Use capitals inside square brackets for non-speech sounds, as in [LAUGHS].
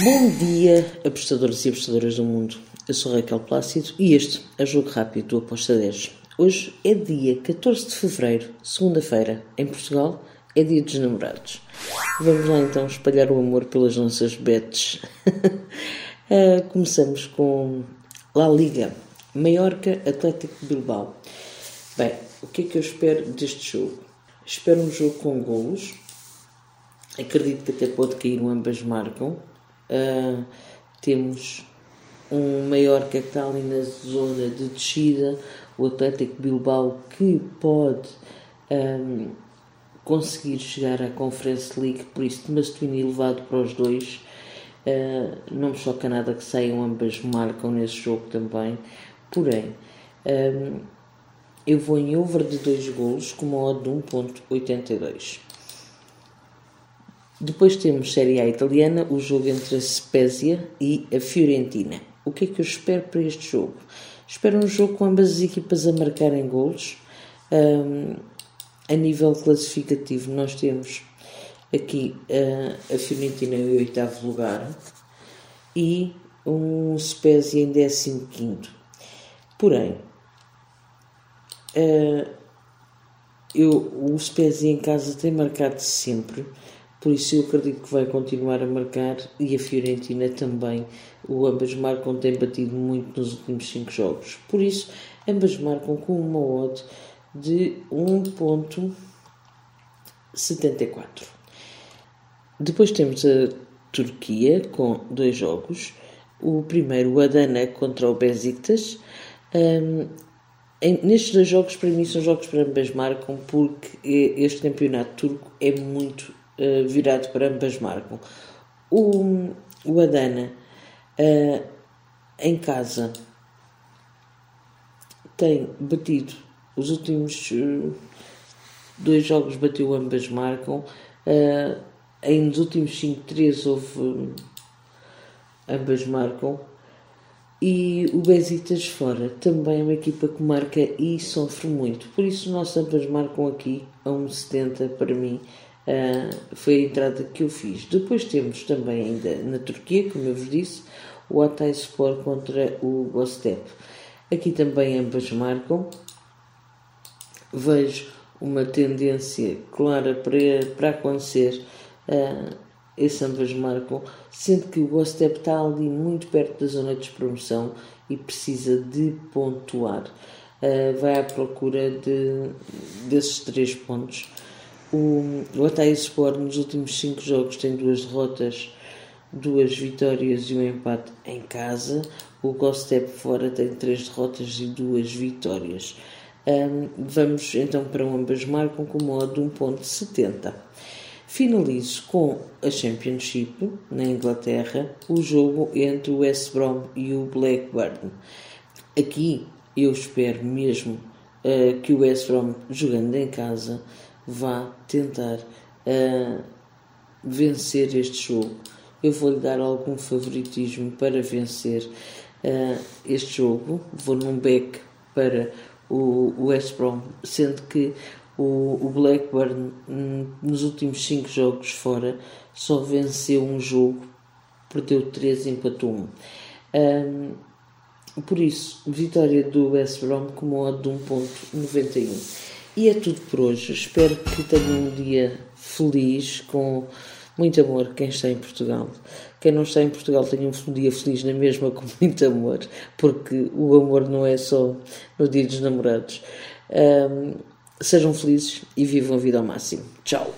Bom dia, apostadores e apostadoras do mundo. Eu sou Raquel Plácido e este é o Jogo Rápido do Aposta 10. Hoje é dia 14 de fevereiro, segunda-feira. Em Portugal é dia dos namorados. Vamos lá então espalhar o amor pelas nossas bets. uh, [LAUGHS] começamos com La Liga, Maiorca Atlético Bilbao. Bem, o que é que eu espero deste jogo? Espero um jogo com golos. Acredito que até pode cair um ambas marcam. Uh, temos um Maiorca que está ali na zona de descida, o Atlético Bilbao que pode um, conseguir chegar à Conference League, por isso Masturino elevado para os dois. Uh, não me choca nada que saiam ambas marcam nesse jogo também. Porém, um, eu vou em over de 2 golos com uma odd de 1.82. Depois temos Série A italiana, o jogo entre a Spezia e a Fiorentina. O que é que eu espero para este jogo? Espero um jogo com ambas as equipas a marcarem golos. Um, a nível classificativo, nós temos aqui uh, a Fiorentina em oitavo lugar e um Spezia em décimo quinto. Porém, uh, eu, o Spezia em casa tem marcado sempre por isso eu acredito que vai continuar a marcar e a Fiorentina também. O ambas marcam, tem batido muito nos últimos 5 jogos. Por isso, ambas marcam com uma odd de 1.74. Depois temos a Turquia com dois jogos. O primeiro, o Adana contra o Besiktas. Um, em, nestes dois jogos, para mim, são jogos para ambas marcam, porque este campeonato turco é muito uh, virado para ambas marcam. O, o Adana, uh, em casa, tem batido os últimos uh, dois jogos, bateu ambas marcam. em nos últimos 5, 3 houve ambas marcam. E o Besiktas fora também é uma equipa que marca e sofre muito. Por isso, nós ambas marcam aqui a 1,70 para mim. Uh, foi a entrada que eu fiz. Depois temos também ainda na Turquia, como eu vos disse, o Hatay Sport contra o Gostep. Aqui também ambas marcam. Vejo uma tendência clara para, para acontecer. Uh, esse ambas marcam, sendo que o Gostep está ali muito perto da zona de promoção e precisa de pontuar. Uh, vai à procura de, desses três pontos o, o Ataí Sport nos últimos 5 jogos tem duas derrotas, duas vitórias e um empate em casa. O Gostep fora tem três derrotas e duas vitórias. Um, vamos então para ambas marcam com modo de 1.70. Finalizo com a Championship na Inglaterra, o jogo entre o West Brom e o Blackburn. Aqui eu espero mesmo uh, que o West Brom, jogando em casa, vá tentar uh, vencer este jogo. Eu vou-lhe dar algum favoritismo para vencer uh, este jogo. Vou num back para o, West Brom, sendo que o, o Blackburn hum, nos últimos 5 jogos fora só venceu um jogo, perdeu 3 e empatou 1. Um. Um, por isso, vitória do West Brom com modo de 1.91. E é tudo por hoje. Espero que tenham um dia feliz, com muito amor, quem está em Portugal. Quem não está em Portugal tenha um dia feliz na mesma, com [LAUGHS] muito amor, porque o amor não é só no dia dos namorados. Um, sejam felizes e vivam a vida ao máximo. Tchau!